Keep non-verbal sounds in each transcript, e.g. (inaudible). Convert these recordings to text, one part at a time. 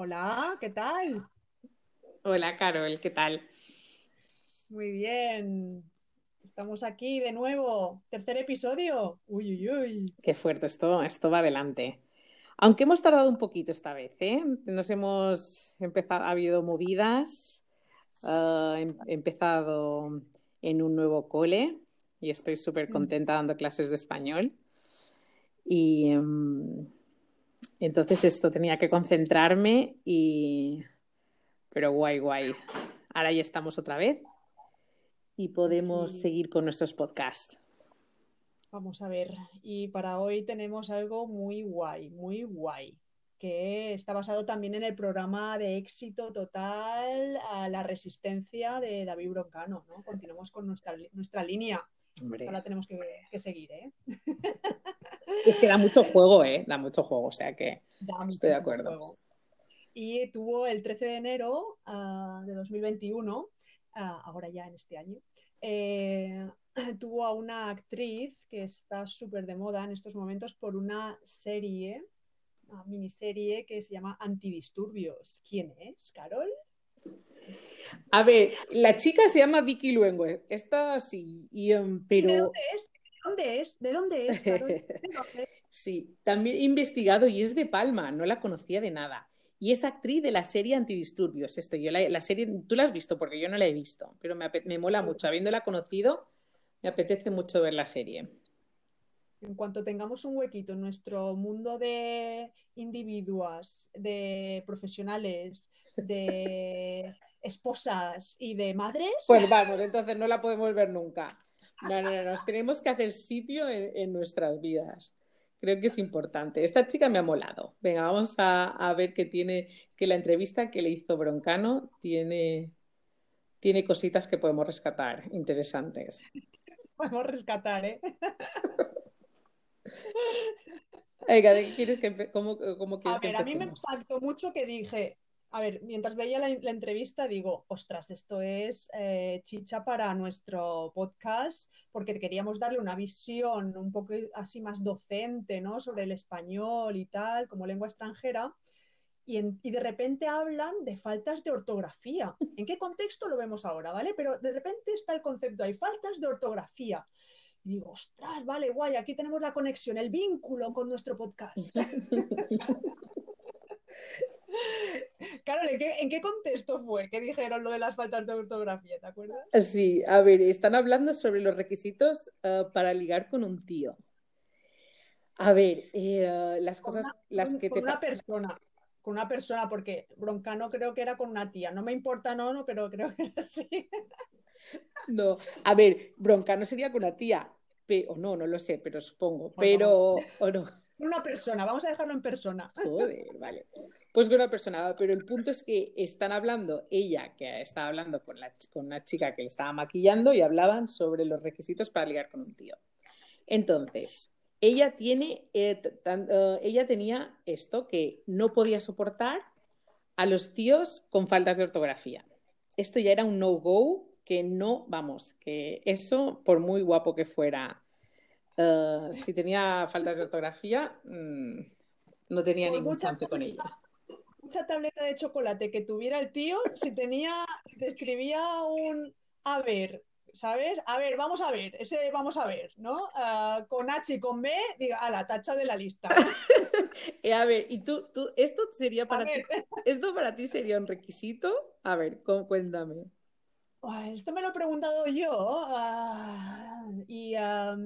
Hola, ¿qué tal? Hola, Carol, ¿qué tal? Muy bien. Estamos aquí de nuevo. Tercer episodio. Uy, uy, uy. Qué fuerte, esto, esto va adelante. Aunque hemos tardado un poquito esta vez, ¿eh? Nos hemos empezado, ha habido movidas, uh, he empezado en un nuevo cole y estoy súper contenta dando clases de español. Y um, entonces esto tenía que concentrarme y... Pero guay, guay. Ahora ya estamos otra vez y podemos Sí. seguir con nuestros podcasts. Vamos a ver. Y para hoy tenemos algo muy guay, muy guay, que está basado también en el programa de éxito total a la resistencia de David Broncano, ¿no? Continuamos con nuestra, nuestra línea. Esta la tenemos que, que seguir, ¿eh? (laughs) Es que da mucho juego, ¿eh? Da mucho juego, o sea que Da estoy de acuerdo. juego. Y tuvo el 13 de enero ah, de 2021, ah, ahora ya en este año, eh, (clears throat) tuvo a una actriz que está súper de moda en estos momentos por una serie, una miniserie que se llama Antidisturbios. ¿Quién es, Carol? A ver, la chica se llama Vicky Luengo, esta sí, y, em, ¿Y de pero dónde es? ¿De dónde es? ¿De dónde es? ¿De dónde? (laughs) sí, también he investigado y es de Palma, no la conocía de nada. Y es actriz de la serie Antidisturbios. Esto, yo la, la serie, tú la has visto porque yo no la he visto, pero me, me mola mucho. Habiéndola conocido, me apetece mucho ver la serie. En cuanto tengamos un huequito en nuestro mundo de individuos, de profesionales, de (laughs) esposas y de madres, Pues vamos, entonces no la podemos ver nunca. No, no, no, nos tenemos que hacer sitio en, en nuestras vidas. Creo que es importante. Esta chica me ha molado. Venga, vamos a, a ver que tiene, que la entrevista que le hizo Broncano tiene, tiene cositas que podemos rescatar interesantes. (laughs) podemos rescatar, ¿eh? Venga, ¿de qué quieres que cómo, cómo A quieres que ver, a mí me impactó mucho que dije, a ver, mientras veía la, entrevista, digo, ostras, esto es eh, chicha para nuestro podcast, porque queríamos darle una visión un poco así más docente, ¿no? Sobre el español y tal, como lengua extranjera. Y, y de repente hablan de faltas de ortografía. ¿En qué contexto lo vemos ahora, vale? Pero de repente está el concepto, hay faltas de ortografía. Y digo, ostras, vale, guay, aquí tenemos la conexión, el vínculo con nuestro podcast. (laughs) Carol, ¿en qué, en qué contexto fue que dijeron lo de las faltas de ortografía? ¿Te acuerdas? Sí, a ver, están hablando sobre los requisitos eh, para ligar con un tío. A ver, eh, las cosas, una, las con- que con te... una persona, con una persona, porque Broncano creo que era con una tía. No me importa, no, no, pero creo que era así. No, a ver, Broncano sería con una tía, o no, no lo sé, pero supongo, pero, o no, Una persona, vamos a dejarlo en persona. joder, vale. Pues con una persona, pero el punto es que están hablando, ella que estaba hablando con, la, con una chica que le estaba maquillando y hablaban sobre los requisitos para ligar con un tío. Entonces, ella tiene, eh, tan- eh, ella tenía esto que no podía soportar a los tíos con faltas de ortografía. Esto ya era un no-go que no, vamos, que eso, por muy guapo que fuera, eh, si tenía faltas de ortografía, mm, no tenía Por ningún chance con ella. Mucha tableta de chocolate que tuviera el tío, si tenía, te escribía un a ver, ¿sabes? A ver, vamos a ver, ese vamos a ver, ¿no? Ah, con H y con B, diga, a la tacha de la lista. (laughs) Eh, a ver, y tú, tú, esto sería para ti, (laughs) esto para ti sería un requisito. A ver, cu- cuéntame. Esto me lo he preguntado yo ah, y a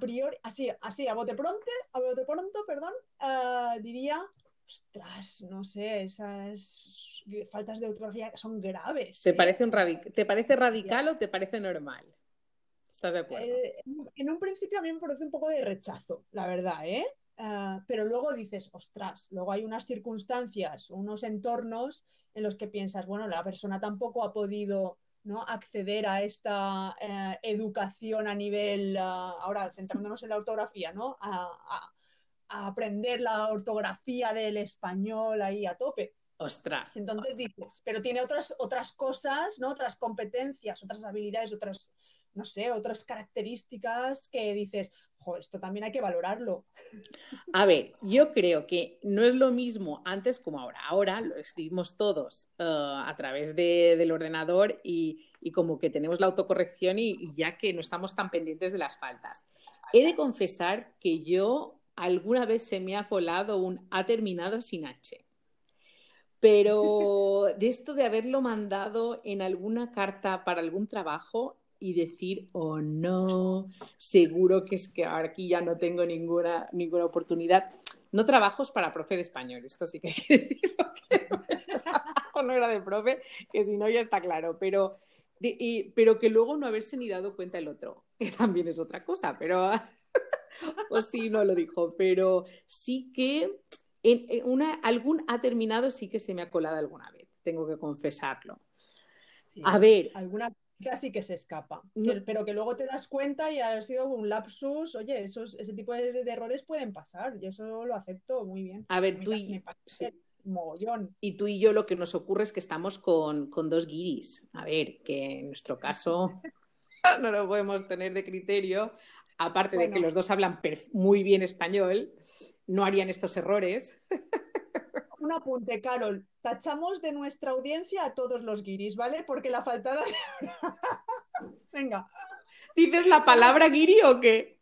priori, así, así, a bote pronto, a bote pronto, perdón, ah, diría, ostras, no sé, esas faltas de ortografía son graves, ¿Te ¿eh? parece un ¿te parece radical o te parece normal? ¿Estás de acuerdo? Eh, en un principio a mí me produce un poco de rechazo, la verdad, ¿eh? Ah, pero luego dices, ostras, luego hay unas circunstancias, unos entornos en los que piensas, bueno, la persona tampoco ha podido ¿no? acceder a esta eh, educación a nivel, ah, ahora centrándonos en la ortografía, ¿no? A, a- a aprender la ortografía del español ahí a tope. Ostras. Entonces dices, pero tiene otras, otras cosas, ¿no? Otras competencias, otras habilidades, otras no sé, otras características que dices, jo, esto también hay que valorarlo. A ver, yo creo que no es lo mismo antes como ahora. Ahora lo escribimos todos uh, a través de, del ordenador y, y, como que tenemos la autocorrección y, y ya que no estamos tan pendientes de las faltas. He de confesar que yo alguna vez se me ha colado un ha terminado sin H. Pero (laughs) de esto de haberlo mandado en alguna carta para algún trabajo y decir, oh no, seguro que es que aquí ya no tengo ninguna, ninguna oportunidad. No trabajos para profe de español, esto sí que hay que (laughs) decirlo, que no era de profe, que si no ya está claro, pero, de, y, pero que luego no haberse ni dado cuenta el otro, que también es otra cosa, pero, o sí, no lo dijo, pero sí que en, en una, algún ha terminado sí que se me ha colado alguna vez, tengo que confesarlo. Sí, A ver, alguna casi que se escapa, No. pero que luego te das cuenta y ha sido un lapsus, oye, esos, ese tipo de, de errores pueden pasar, y eso lo acepto muy bien. a ver, tú y, sí. mogollón. Y tú y yo lo que nos ocurre es que estamos con, con dos guiris. A ver, que en nuestro caso (laughs) no lo podemos tener de criterio. Aparte de que los dos hablan muy bien español, no harían estos errores. (laughs) Un apunte, Carol, tachamos de nuestra audiencia a todos los guiris, ¿vale? Porque la faltada... (laughs) Venga, ¿Dices la palabra guiri o qué?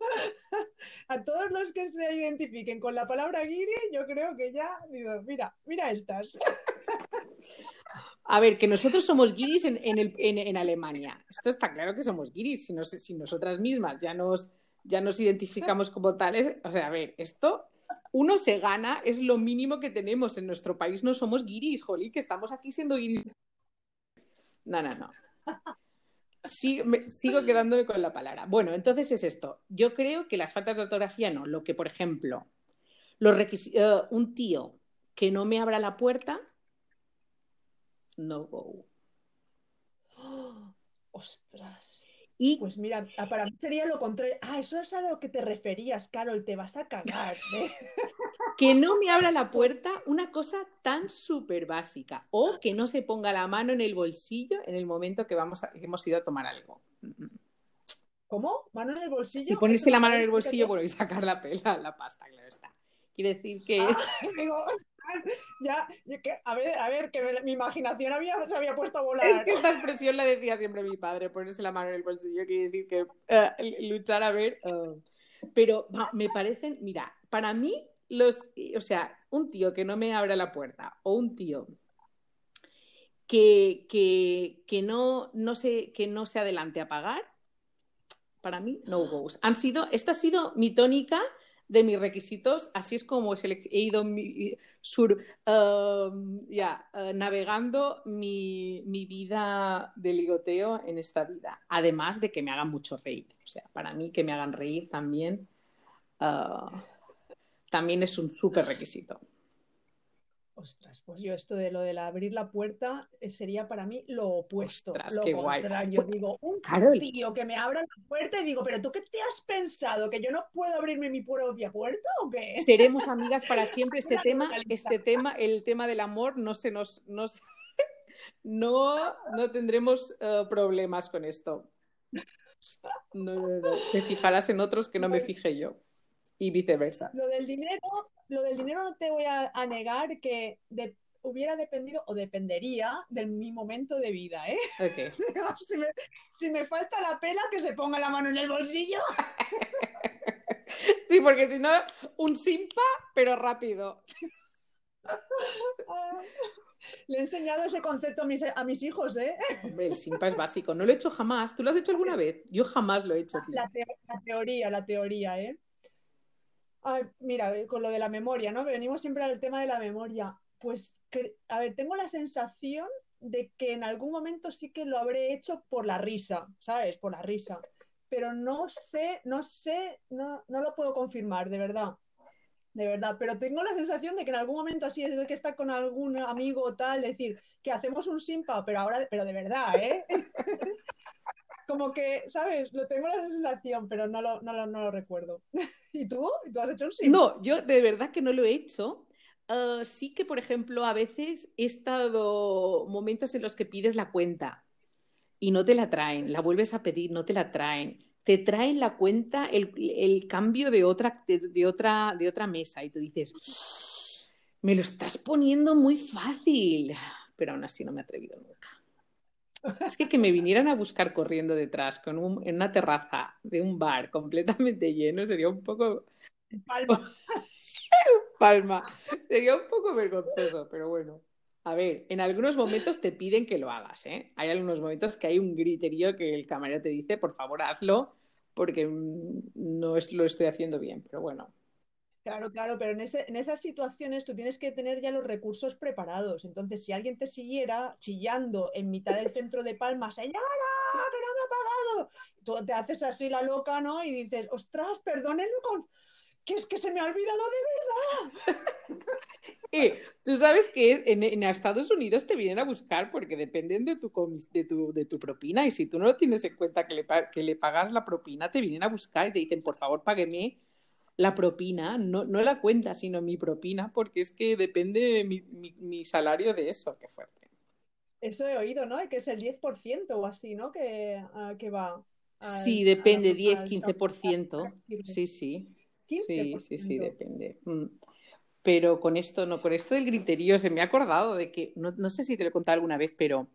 (laughs) a todos los que se identifiquen con la palabra guiri, yo creo que ya, digo, mira, mira estas. A ver, que nosotros somos guiris en, en, el- en- en Alemania. Esto está claro que somos guiris. Si, nos- si nosotras mismas ya nos, ya nos identificamos como tales. O sea, a ver, esto uno se gana, es lo mínimo que tenemos. En nuestro país no somos guiris, jolí, que estamos aquí siendo guiris. No, no, no. Sí, me- sigo quedándome con la palabra. Bueno, entonces es esto. Yo creo que las faltas de ortografía no. Lo que, por ejemplo, los requisi- eh, un tío que no me abra la puerta, no go. ¡Oh! (gasps) ostras. Y Pues mira, ah, para mí sería lo contrario. Ah, eso es a lo que te referías, Carol, te vas a cagar. ¿eh? (laughs) que no me abra la puerta, una cosa tan súper básica. O que no se ponga la mano en el bolsillo en el momento que vamos a- que hemos ido a tomar algo. ¿Cómo? ¿Mano en el bolsillo? Si ponerse la mano en el bolsillo, bueno, y sacar la, pela, la pasta, claro está. Quiere decir que... Ah, (laughs) digo, (laughs) ya, a ver, a ver, que mi imaginación había, se había puesto a Es volar. que esta expresión la decía siempre mi padre, ponerse la mano en el bolsillo quiere decir que eh, luchar a ver. eh. Pero me parecen, mira, para mí, los, o sea, un tío que no me abra la puerta o un tío que, que, que no, no se, que no se adelante a pagar, para mí, no goes. Han sido, esta ha sido mi tónica de mis requisitos, así es como he ido mi- sur, um, eh, navegando mi, mi vida de ligoteo en esta vida. Además de que me hagan mucho reír. O sea, para mí que me hagan reír también, ah, también es un súper requisito. Ostras, pues yo esto de lo de la abrir la puerta eh, sería para mí lo opuesto. Ostras, lo qué guay. contrario. Pues, Digo, un Carol. tío que me abra la puerta y digo, ¿pero tú qué te has pensado? ¿Que yo no puedo abrirme mi propia puerta o qué? Seremos amigas para (laughs) siempre. Este tema, este tema, el tema del amor, no se nos, no, se- (laughs) no, no tendremos eh, problemas con esto. No, no, no. Te fijarás en otros que no me fijé yo. Y viceversa. Lo del dinero, lo del dinero no te voy a, a negar que de- hubiera dependido o dependería de mi momento de vida, ¿eh? (laughs) Si, me, si me falta la pela, que se ponga la mano en el bolsillo. Sí, porque si no, un simpa, pero rápido. (laughs) Ah, Le he enseñado ese concepto a mis, a mis hijos, ¿eh? Hombre, el simpa es básico. No lo he hecho jamás. ¿Tú lo has hecho alguna vez? Yo jamás lo he hecho, tío. La, teo- la teoría, la teoría, ¿eh? Ay, mira, eh, con lo de la memoria, ¿no? Venimos siempre al tema de la memoria. Pues, a ver, tengo la sensación de que en algún momento sí que lo habré hecho por la risa, ¿sabes? Por la risa. Pero no sé, no sé, no, no lo puedo confirmar, de verdad. De verdad, pero tengo la sensación de que en algún momento así, desde que está con algún amigo o tal, decir que hacemos un simpa, pero ahora, pero de verdad, ¿eh? (laughs) Como que, ¿sabes? Lo tengo la sensación, pero no lo, no lo, no lo recuerdo. (laughs) ¿Y tú? ¿Y tú has hecho un simpa? No, yo de verdad que no lo he hecho. Ah, sí que, por ejemplo, a veces he estado momentos en los que pides la cuenta y no te la traen, la vuelves a pedir, no te la traen, te traen la cuenta, el, cambio de otra, de, otra, de otra mesa y tú dices, me lo estás poniendo muy fácil, pero aún así no me he atrevido nunca. Es que que me vinieran a buscar corriendo detrás con un, en una terraza de un bar completamente lleno sería un poco... Palma. (laughs) Palma. Sería un poco vergonzoso, pero bueno. A ver, en algunos momentos te piden que lo hagas, ¿eh? Hay algunos momentos que hay un griterío que el camarero te dice, por favor, hazlo, porque mm, no es, lo estoy haciendo bien, pero bueno. Claro, claro, pero en, en esas situaciones tú tienes que tener ya los recursos preparados. Entonces, si alguien te siguiera chillando en mitad del centro de Palma, señora, que no me ha pagado, tú te haces así la loca, ¿no? Y dices, ostras, perdónenlo que es que se me ha olvidado de verdad. (laughs) Eh, tú sabes que en, Estados Unidos te vienen a buscar porque dependen de tu propina y si tú no lo tienes en cuenta que le, que le pagas la propina, te vienen a buscar y te dicen, por favor, págueme la propina, no, no la cuenta, sino mi propina, porque es que depende mi, mi, salario de eso. Qué fuerte. Eso he oído, ¿no? Que es el 10% o así, ¿no? Que, ah, que va. sí, depende, 10, 15%. Sí, sí. Sí, sí, sí, depende. Mm. Pero con esto, no, con esto del griterío, se me ha acordado de que, no, sé si te lo he contado alguna vez, pero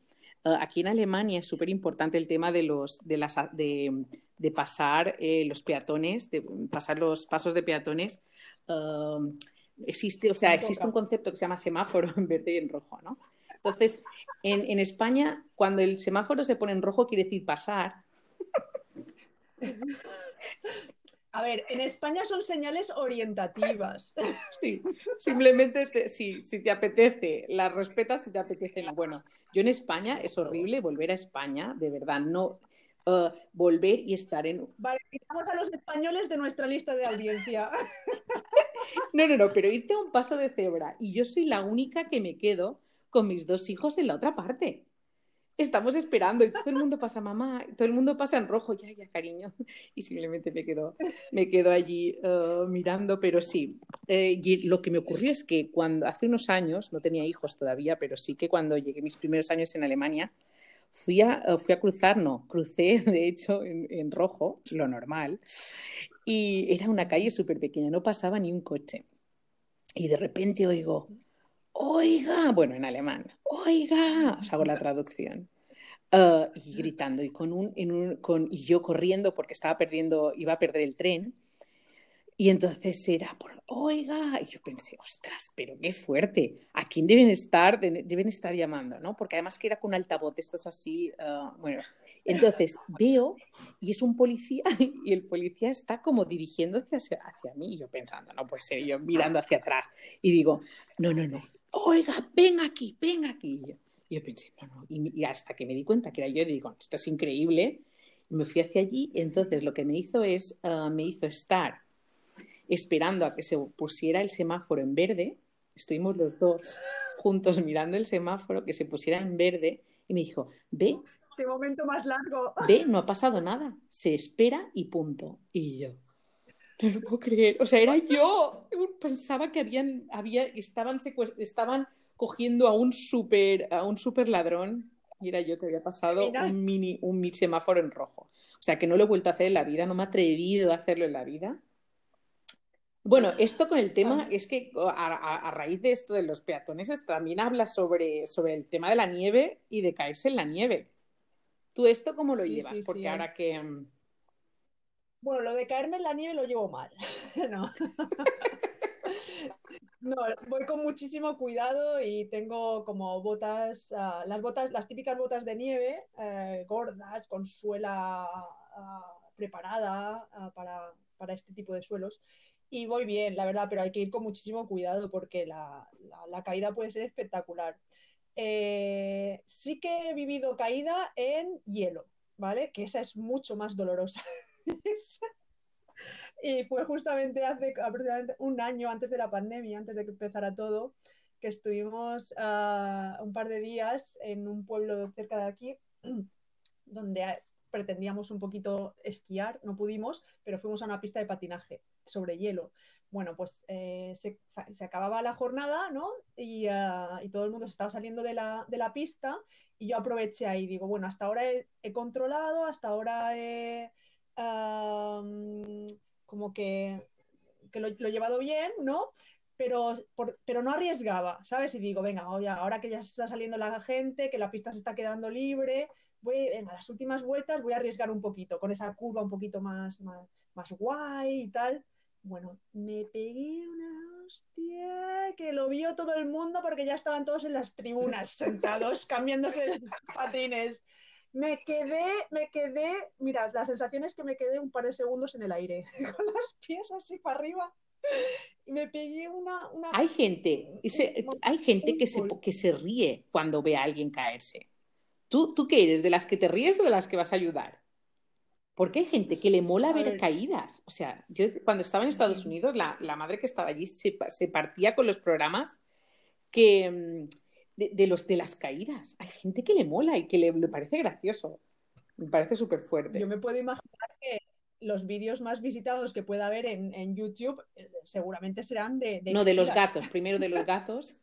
eh, aquí en Alemania es súper importante el tema de los, de las, de, de pasar eh, los peatones, de pasar los pasos de peatones. Um, existe, o sea, existe un concepto que se llama semáforo en verde y en rojo, ¿no? Entonces, en, en España, cuando el semáforo se pone en rojo, quiere decir pasar. A ver, en España son señales orientativas. (laughs) Sí, simplemente si te apetece, las respetas si te apetece. Bueno, yo en España es horrible volver a España, de verdad, no uh, volver y estar en. Vale, quitamos a los españoles de nuestra lista de audiencia. (laughs) No, no, no, pero irte a un paso de cebra y yo soy la única que me quedo con mis dos hijos en la otra parte estamos esperando y todo el mundo pasa mamá, todo el mundo pasa en rojo, ya, ya, cariño. Y simplemente me quedo, me quedo allí uh, mirando, pero sí. Eh, lo que me ocurrió es que cuando hace unos años, no tenía hijos todavía, pero sí que cuando llegué mis primeros años en Alemania, fui a, uh, fui a cruzar, no, crucé (laughs) de hecho en, en rojo, lo normal, y era una calle súper pequeña, no pasaba ni un coche. Y de repente oigo, oiga, bueno, en alemán, oiga, os hago la traducción. Uh, y gritando y con un, un con, y yo corriendo porque estaba perdiendo, iba a perder el tren. Y entonces era por, oiga, y yo pensé, ostras, pero qué fuerte, ¿a quién deben estar, deben estar llamando? ¿no? Porque además que era con altavoz, esto es así, uh, bueno, entonces veo y es un policía y el policía está como dirigiéndose hacia, hacia mí y yo pensando, no puede ser, yo mirando hacia atrás y digo, no, no, no, oiga, ven aquí, ven aquí. Y yo, pensé, no, no, y, hasta que me di cuenta que era yo, digo, esto es increíble, y me fui hacia allí, y entonces lo que me hizo es, ah, me hizo estar esperando a que se pusiera el semáforo en verde, estuvimos los dos juntos mirando el semáforo, que se pusiera en verde, y me dijo, ve. Qué momento más largo. Ve, no ha pasado nada, se espera y punto. Y yo, no lo puedo creer. O sea, era yo. Pensaba que habían, había, estaban, estaban cogiendo a un super, a un super ladrón y era yo que había pasado un mini, un semáforo en rojo. O sea, que no lo he vuelto a hacer en la vida, no me he atrevido a hacerlo en la vida. Bueno, esto con el tema es que a, raíz de esto de los peatones también habla sobre, sobre el tema de la nieve y de caerse en la nieve. ¿Tú esto cómo lo llevas? Porque ahora que mm, bueno, lo de caerme en la nieve lo llevo mal. (laughs) no. (laughs) no, voy con muchísimo cuidado y tengo como botas, ah, las botas, las típicas botas de nieve, eh, gordas, con suela ah, preparada ah, para, este tipo de suelos. Y voy bien, la verdad, pero hay que ir con muchísimo cuidado porque la, caída puede ser espectacular. Eh, sí que he vivido caída en hielo, ¿vale? Que esa es mucho más dolorosa. (laughs) y fue justamente hace aproximadamente un año antes de la pandemia, antes de que empezara todo, que estuvimos uh, un par de días en un pueblo cerca de aquí, (clears throat) donde pretendíamos un poquito esquiar, no pudimos, pero fuimos a una pista de patinaje sobre hielo. Bueno, pues eh, se, acababa la jornada, ¿no? Y, uh, y, todo el mundo se estaba saliendo de la, de la, pista y yo aproveché ahí, digo, bueno, hasta ahora he, controlado, hasta ahora he como que, que lo, lo, he llevado bien, ¿no? Pero, por, pero no arriesgaba, ¿sabes? Y digo, venga, oye, ahora que ya está saliendo la gente, que la pista se está quedando libre, voy, venga, las últimas vueltas voy a arriesgar un poquito, con esa curva un poquito más, más, más guay y tal. Bueno, me pegué una hostia que lo vio todo el mundo porque ya estaban todos en las tribunas (laughs) sentados cambiándose los patines. Me quedé, me quedé, mira, la sensación es que me quedé un par de segundos en el aire, (laughs) con los pies así para arriba. Y me pegué una... una... Hay gente, hay gente que se, que se ríe cuando ve a alguien caerse. ¿Tú, ¿Tú qué eres? ¿De las que te ríes o de las que vas a ayudar? Porque hay gente que le mola ver, ver, caídas. O sea, yo cuando estaba en Estados. Unidos, la, la, madre que estaba allí se, se, partía con los programas que, mm, de, de, los, de las caídas. Hay gente que le mola y que le, le parece gracioso. Me parece súper fuerte. Yo me puedo imaginar que los vídeos más visitados que pueda haber en, en YouTube eh, seguramente serán de, de... No, de los gatos. Primero de los (laughs) gatos.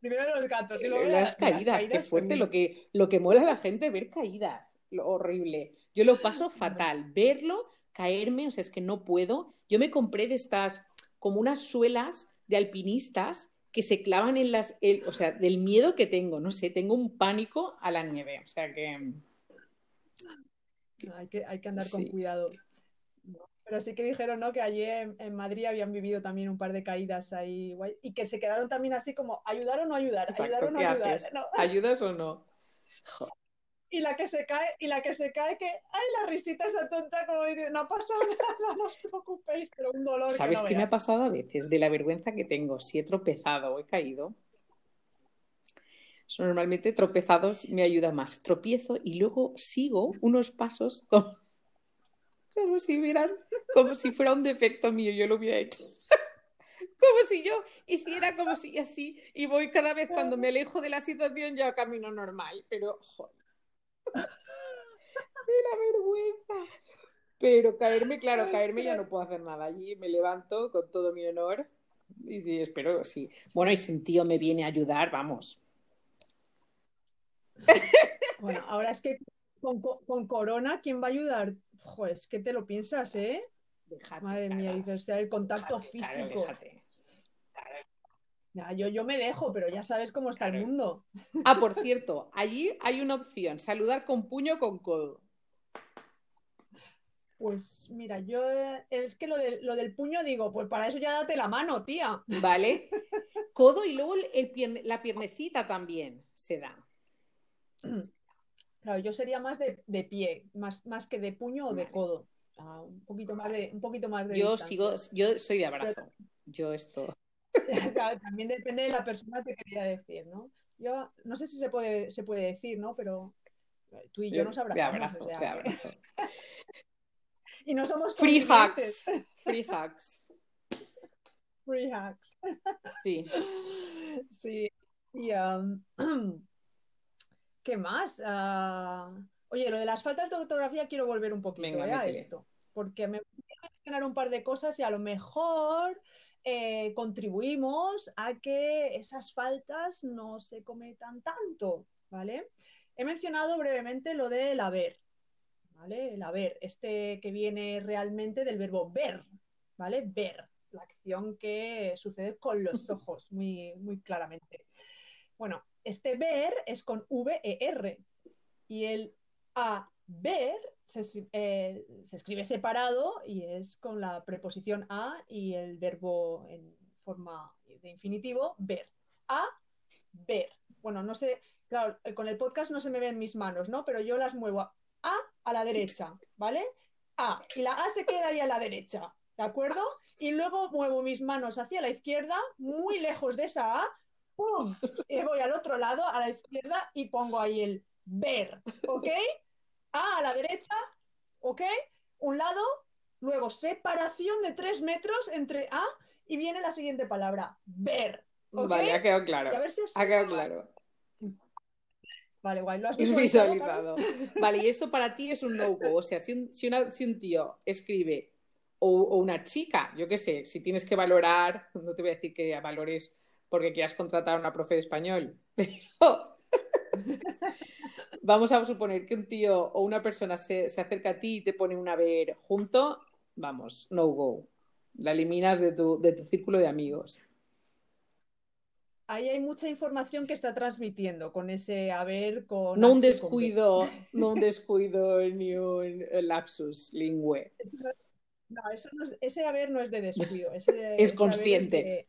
Primero de los gatos y luego las, caídas, las caídas. Qué fuerte lo que, lo que mola a la gente ver caídas horrible. Yo lo paso fatal. Verlo, caerme, o sea, es que no puedo. Yo me compré de estas, como unas suelas de alpinistas que se clavan en las, el, o sea, del miedo que tengo, no sé, tengo un pánico a la nieve, o sea que... Hay que, hay que andar con cuidado. Pero sí que dijeron, ¿no? Que allí en, en, Madrid habían vivido también un par de caídas ahí guay, y que se quedaron también así como, ¿ayudar o no ayudar? Exacto, ¿Ayudar o no ayudar? (laughs) No. ¿Ayudas o no? (laughs) Y la que se cae, y la que se cae que, ay, la risita esa tonta, como dice, no ha pasado (laughs) nada, no os preocupéis, pero un dolor. ¿Sabes que no qué me ha pasado a veces? De la vergüenza que tengo, si he tropezado o he caído. Normalmente tropezados me ayuda más. Tropiezo y luego sigo unos pasos (laughs) como, como si hubieran, como si fuera un defecto mío, yo lo hubiera hecho. (laughs) como si yo hiciera como si así y voy cada vez cuando me alejo de la situación ya camino normal, pero joder de la vergüenza. Pero caerme, claro, caerme ya no puedo hacer nada. Allí me levanto con todo mi honor. Y sí, espero, sí. Bueno, y si un tío me viene a ayudar, vamos. Bueno, ahora es que con, con Corona, ¿quién va a ayudar? Joder, es que te lo piensas, ¿eh? Déjate, Madre mía, dices, el contacto déjate, físico. Déjate. Ya, yo, yo, me dejo, pero ya sabes cómo está claro. el mundo. Ah, por cierto, allí hay una opción, saludar con puño o con codo. Pues mira, yo es que lo, de, lo, del puño digo, pues para eso ya date la mano, tía. Vale. Codo y luego el, el pierne, la piernecita también se da. (clears throat) Claro, yo sería más de, de pie, más, más, que de puño o de vale. codo. Ah, un poquito más de, un poquito más de Yo distancia. sigo, yo soy de abrazo. Pero... Yo esto. (laughs) También depende de la persona que quería decir, ¿no? Yo no sé si se puede, se puede decir, ¿no? Pero tú y yo nos abrazamos. Abrazo, o sea, abrazo. (laughs) y no somos free hacks. Free hacks. Free hacks. Sí. (laughs) Sí. Y, um, (clears throat) ¿Qué más? Uh, oye, lo de las faltas de ortografía quiero volver un poquito Venga, ¿eh? a esto. Porque me voy a mencionar un par de cosas y a lo mejor eh, contribuimos a que esas faltas no se cometan tanto, ¿vale? He mencionado brevemente lo del haber, ¿vale? El haber, este que viene realmente del verbo ver, ¿vale? Ver, la acción que sucede con los (laughs) ojos, muy, muy claramente. Bueno, este ver es con V-E-R y el a ver se, eh, se, escribe separado y es con la preposición a y el verbo en forma de infinitivo, ver. A, ver. Bueno, no sé, claro, con el podcast no se me ven mis manos, ¿no? Pero yo las muevo a, a, a la derecha, ¿vale? A. Y la A se queda ahí a la derecha, ¿de acuerdo? Y luego muevo mis manos hacia la izquierda, muy lejos de esa A, ¡pum! Y voy al otro lado, a la izquierda, y pongo ahí el ver, ¿ok? A a la derecha, ¿ok? Un lado, luego separación de tres metros entre A y viene la siguiente palabra, ver. ¿okay? Vale, ha quedado claro. A ver si ha quedado claro. Vale, guay, lo has visualizado. visualizado. vale, y eso para ti es un no-go. O sea, si un, si, una, si un tío escribe o, una chica, yo qué sé, si tienes que valorar, no te voy a decir que valores porque quieras contratar a una profe de español, (laughs) pero (laughs) vamos a suponer que un tío o una persona se, acerca a ti y te pone un haber junto, vamos, no go. La eliminas de tu, de tu círculo de amigos. Ahí hay mucha información que está transmitiendo con ese haber, con... No un descuido, no un descuido (laughs) ni un lapsus lingüe. No, ese haber no es de descuido. (laughs) es consciente.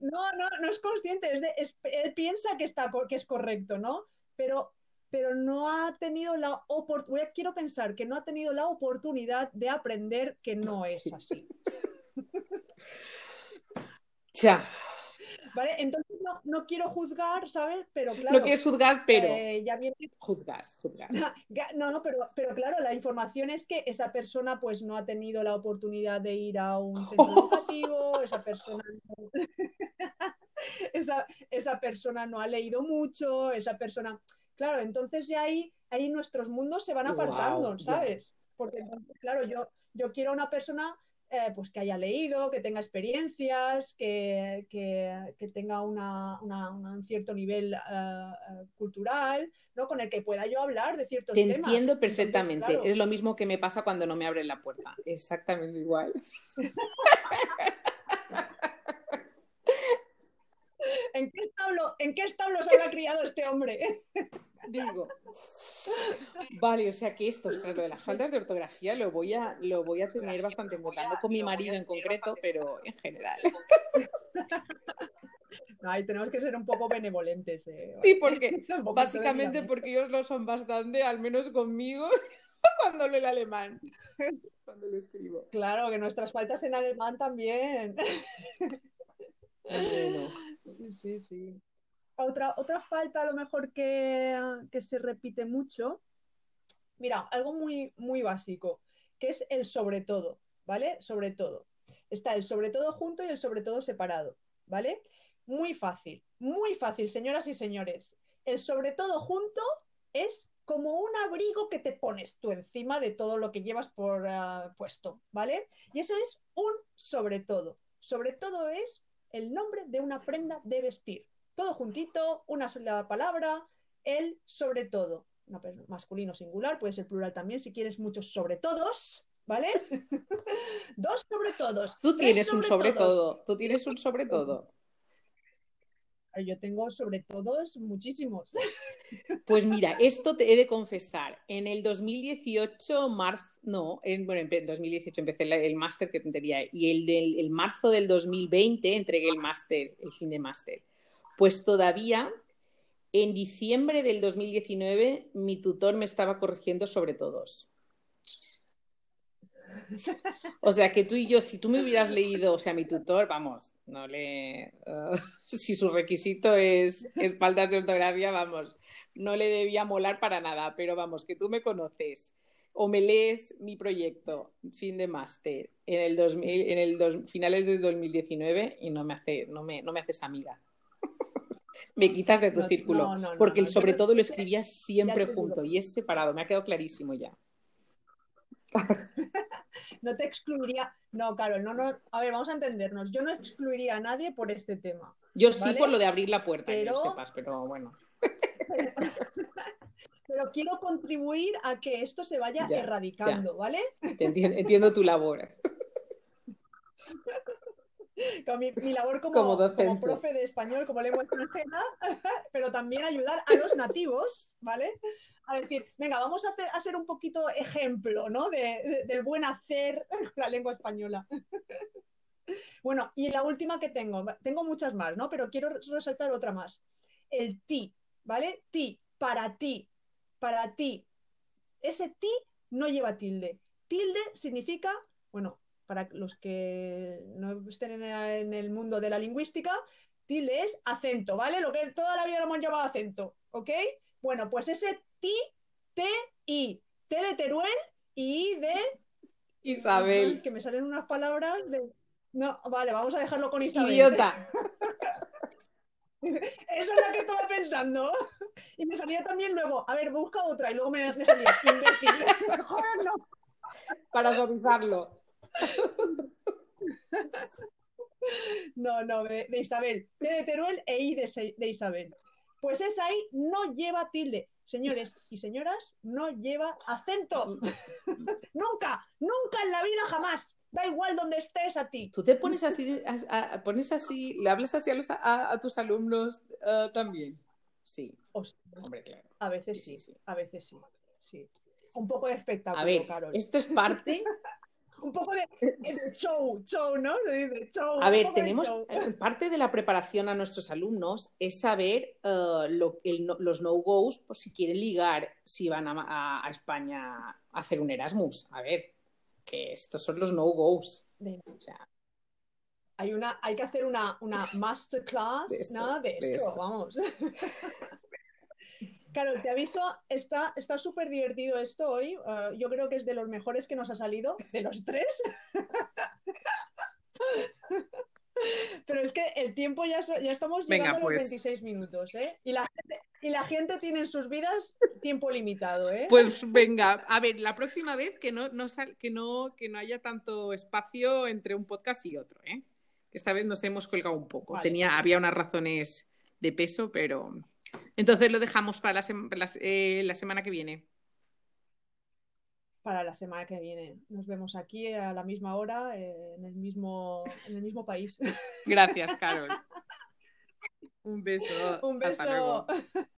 No, no, no es consciente. él piensa que, está, que es correcto, ¿no? Pero, pero no ha tenido la oportunidad. Quiero pensar que no ha tenido la oportunidad de aprender que no es así. (laughs) Ya. ¿Vale? Entonces no, quiero juzgar, ¿sabes? Pero claro. No quieres juzgar, pero. Eh, ya Juzgas, juzgas. (laughs) No, no, pero, pero claro, la información es que esa persona pues no ha tenido la oportunidad de ir a un centro (laughs) educativo, esa persona no... (laughs) esa, esa persona no ha leído mucho, esa persona. Claro, entonces ya ahí, ahí nuestros mundos se van apartando, ¿sabes? Porque claro, yo, yo quiero una persona eh, pues que haya leído, que tenga experiencias, que, tenga un cierto nivel eh, cultural, ¿no? Con el que pueda yo hablar de ciertos temas. Te entiendo perfectamente. Es lo mismo que me pasa cuando no me abren la puerta. Exactamente igual. (laughs) ¿En qué establo, ¿En qué establo se habrá criado este hombre? (laughs) Digo. Vale, o sea que esto, lo de las faltas de ortografía lo voy a, lo voy a tener bastante en cuenta, no con mi marido en concreto, pero en general. (laughs) ahí tenemos que ser un poco benevolentes. Eh, sí, porque (laughs) básicamente porque ellos lo son bastante, al menos conmigo, cuando leo el alemán, cuando lo escribo. Claro, que nuestras faltas en alemán también. Sí, sí, sí otra, otra falta a lo mejor que, se repite mucho, mira, algo muy, muy básico, que es el sobre todo, ¿vale? Sobre todo. Está el sobre todo junto y el sobre todo separado, ¿vale? Muy fácil, muy fácil, señoras y señores. El sobre todo junto es como un abrigo que te pones tú encima de todo lo que llevas por ah, puesto, ¿vale? Y eso es un sobre todo. Sobre todo es el nombre de una prenda de vestir todo juntito, una sola palabra, el sobre todo. masculino singular, puede ser plural también si quieres muchos sobre todos, ¿vale? (laughs) Dos sobre todos. Tú tienes un sobre todo, tú tienes un sobre todo. Yo tengo sobre todos muchísimos. (laughs) Pues mira, esto te he de confesar. En el 2018, marzo, no, en, bueno, en 2018 empecé el, máster que tendría y el, el marzo del 2020 entregué el máster, el fin de máster. Pues todavía en diciembre del 2019 mi tutor me estaba corrigiendo sobre todos. O sea que tú y yo, si tú me hubieras leído, o sea, mi tutor, vamos, no le. Uh, (laughs) si su requisito es, es faltas de ortografía, vamos, no le debía molar para nada, pero vamos, que tú me conoces o me lees mi proyecto, fin de máster, en el, 2000, en el finales de 2019 y no me, hace, no me, no me haces amiga (laughs) me quitas de tu círculo. porque sobre todo lo escribías siempre junto y es separado, me ha quedado clarísimo ya. (laughs) no te excluiría, no, Carol, no, no, a ver, vamos a entendernos, yo no excluiría a nadie por este tema. Yo sí por lo de abrir la puerta, pero... sepas, pero bueno. (laughs) pero quiero contribuir a que esto se vaya erradicando, ¿vale? Entiendo, entiendo tu labor. (laughs) mi, labor como, como, profe de español, como lengua extranjera, (laughs) pero también ayudar a los nativos, ¿vale? A decir, venga, vamos a, hacer, a ser un poquito ejemplo, ¿no? De, del buen hacer (laughs) la lengua española. (laughs) Bueno, y la última que tengo, tengo muchas más, ¿no? Pero quiero resaltar otra más. El ti, ¿vale? Ti, para ti, para ti. Ese ti no lleva tilde. Tilde significa, bueno, para los que no estén en el mundo de la lingüística, tilde es acento, ¿vale? Lo que toda la vida lo hemos llamado acento, ¿ok? Bueno, pues ese ti, T, I, T de Teruel y I de... Isabel. Que me salen unas palabras de... No, vale, vamos a dejarlo con Isabel. Idiota. (laughs) Eso es lo que estaba pensando. Y me salía también luego, a ver, busca otra y luego me, me salía imbécil. Joder, (laughs) no. para suavizarlo. No, no, de, de Isabel. T de Teruel e I de, Isabel. Pues esa I no lleva tilde. Señores y señoras, no lleva acento. (laughs) nunca, nunca en la vida jamás. Da igual donde estés a ti. ¿Tú te pones así, a- a- pones así, le hablas así a, los- a- tus alumnos eh, también? Sí, O sea, hombre, claro. a veces Sí, sí, sí, sí. a veces sí. sí. Un poco de espectáculo, A ver, Carol. esto es parte. (laughs) Un poco de, de show, show, ¿no? Show. A ver, tenemos parte de la preparación a nuestros alumnos es saber eh, lo- el no- los no-goes por si quieren ligar, si van a, a- a España a hacer un Erasmus. A ver, que estos son los no-goes. O sea, Hay, una, hay que hacer una, una (laughs) masterclass De esto, ¿no? de de esto. vamos. (laughs) Claro, te aviso, está está súper divertido esto hoy. eh, yo creo que es de los mejores que nos ha salido, de los tres. (laughs) Pero es que el tiempo ya, so- ya estamos Venga, llegando a pues. los 26 minutos, ¿eh? Y la, gente, y la gente tiene en sus vidas tiempo limitado, ¿eh? Pues venga, a ver, la próxima vez que no, no sal- que no, que no haya tanto espacio entre un podcast y otro, ¿eh? Esta vez nos hemos colgado un poco. Vale. Tenía, había unas razones de peso, pero entonces lo dejamos para la, sem- la- eh, la semana que viene. Para la semana que viene. Nos vemos aquí a la misma hora, eh, en, el mismo, en el mismo país. Gracias, Carol. (laughs) Un beso. Un Hasta luego. beso.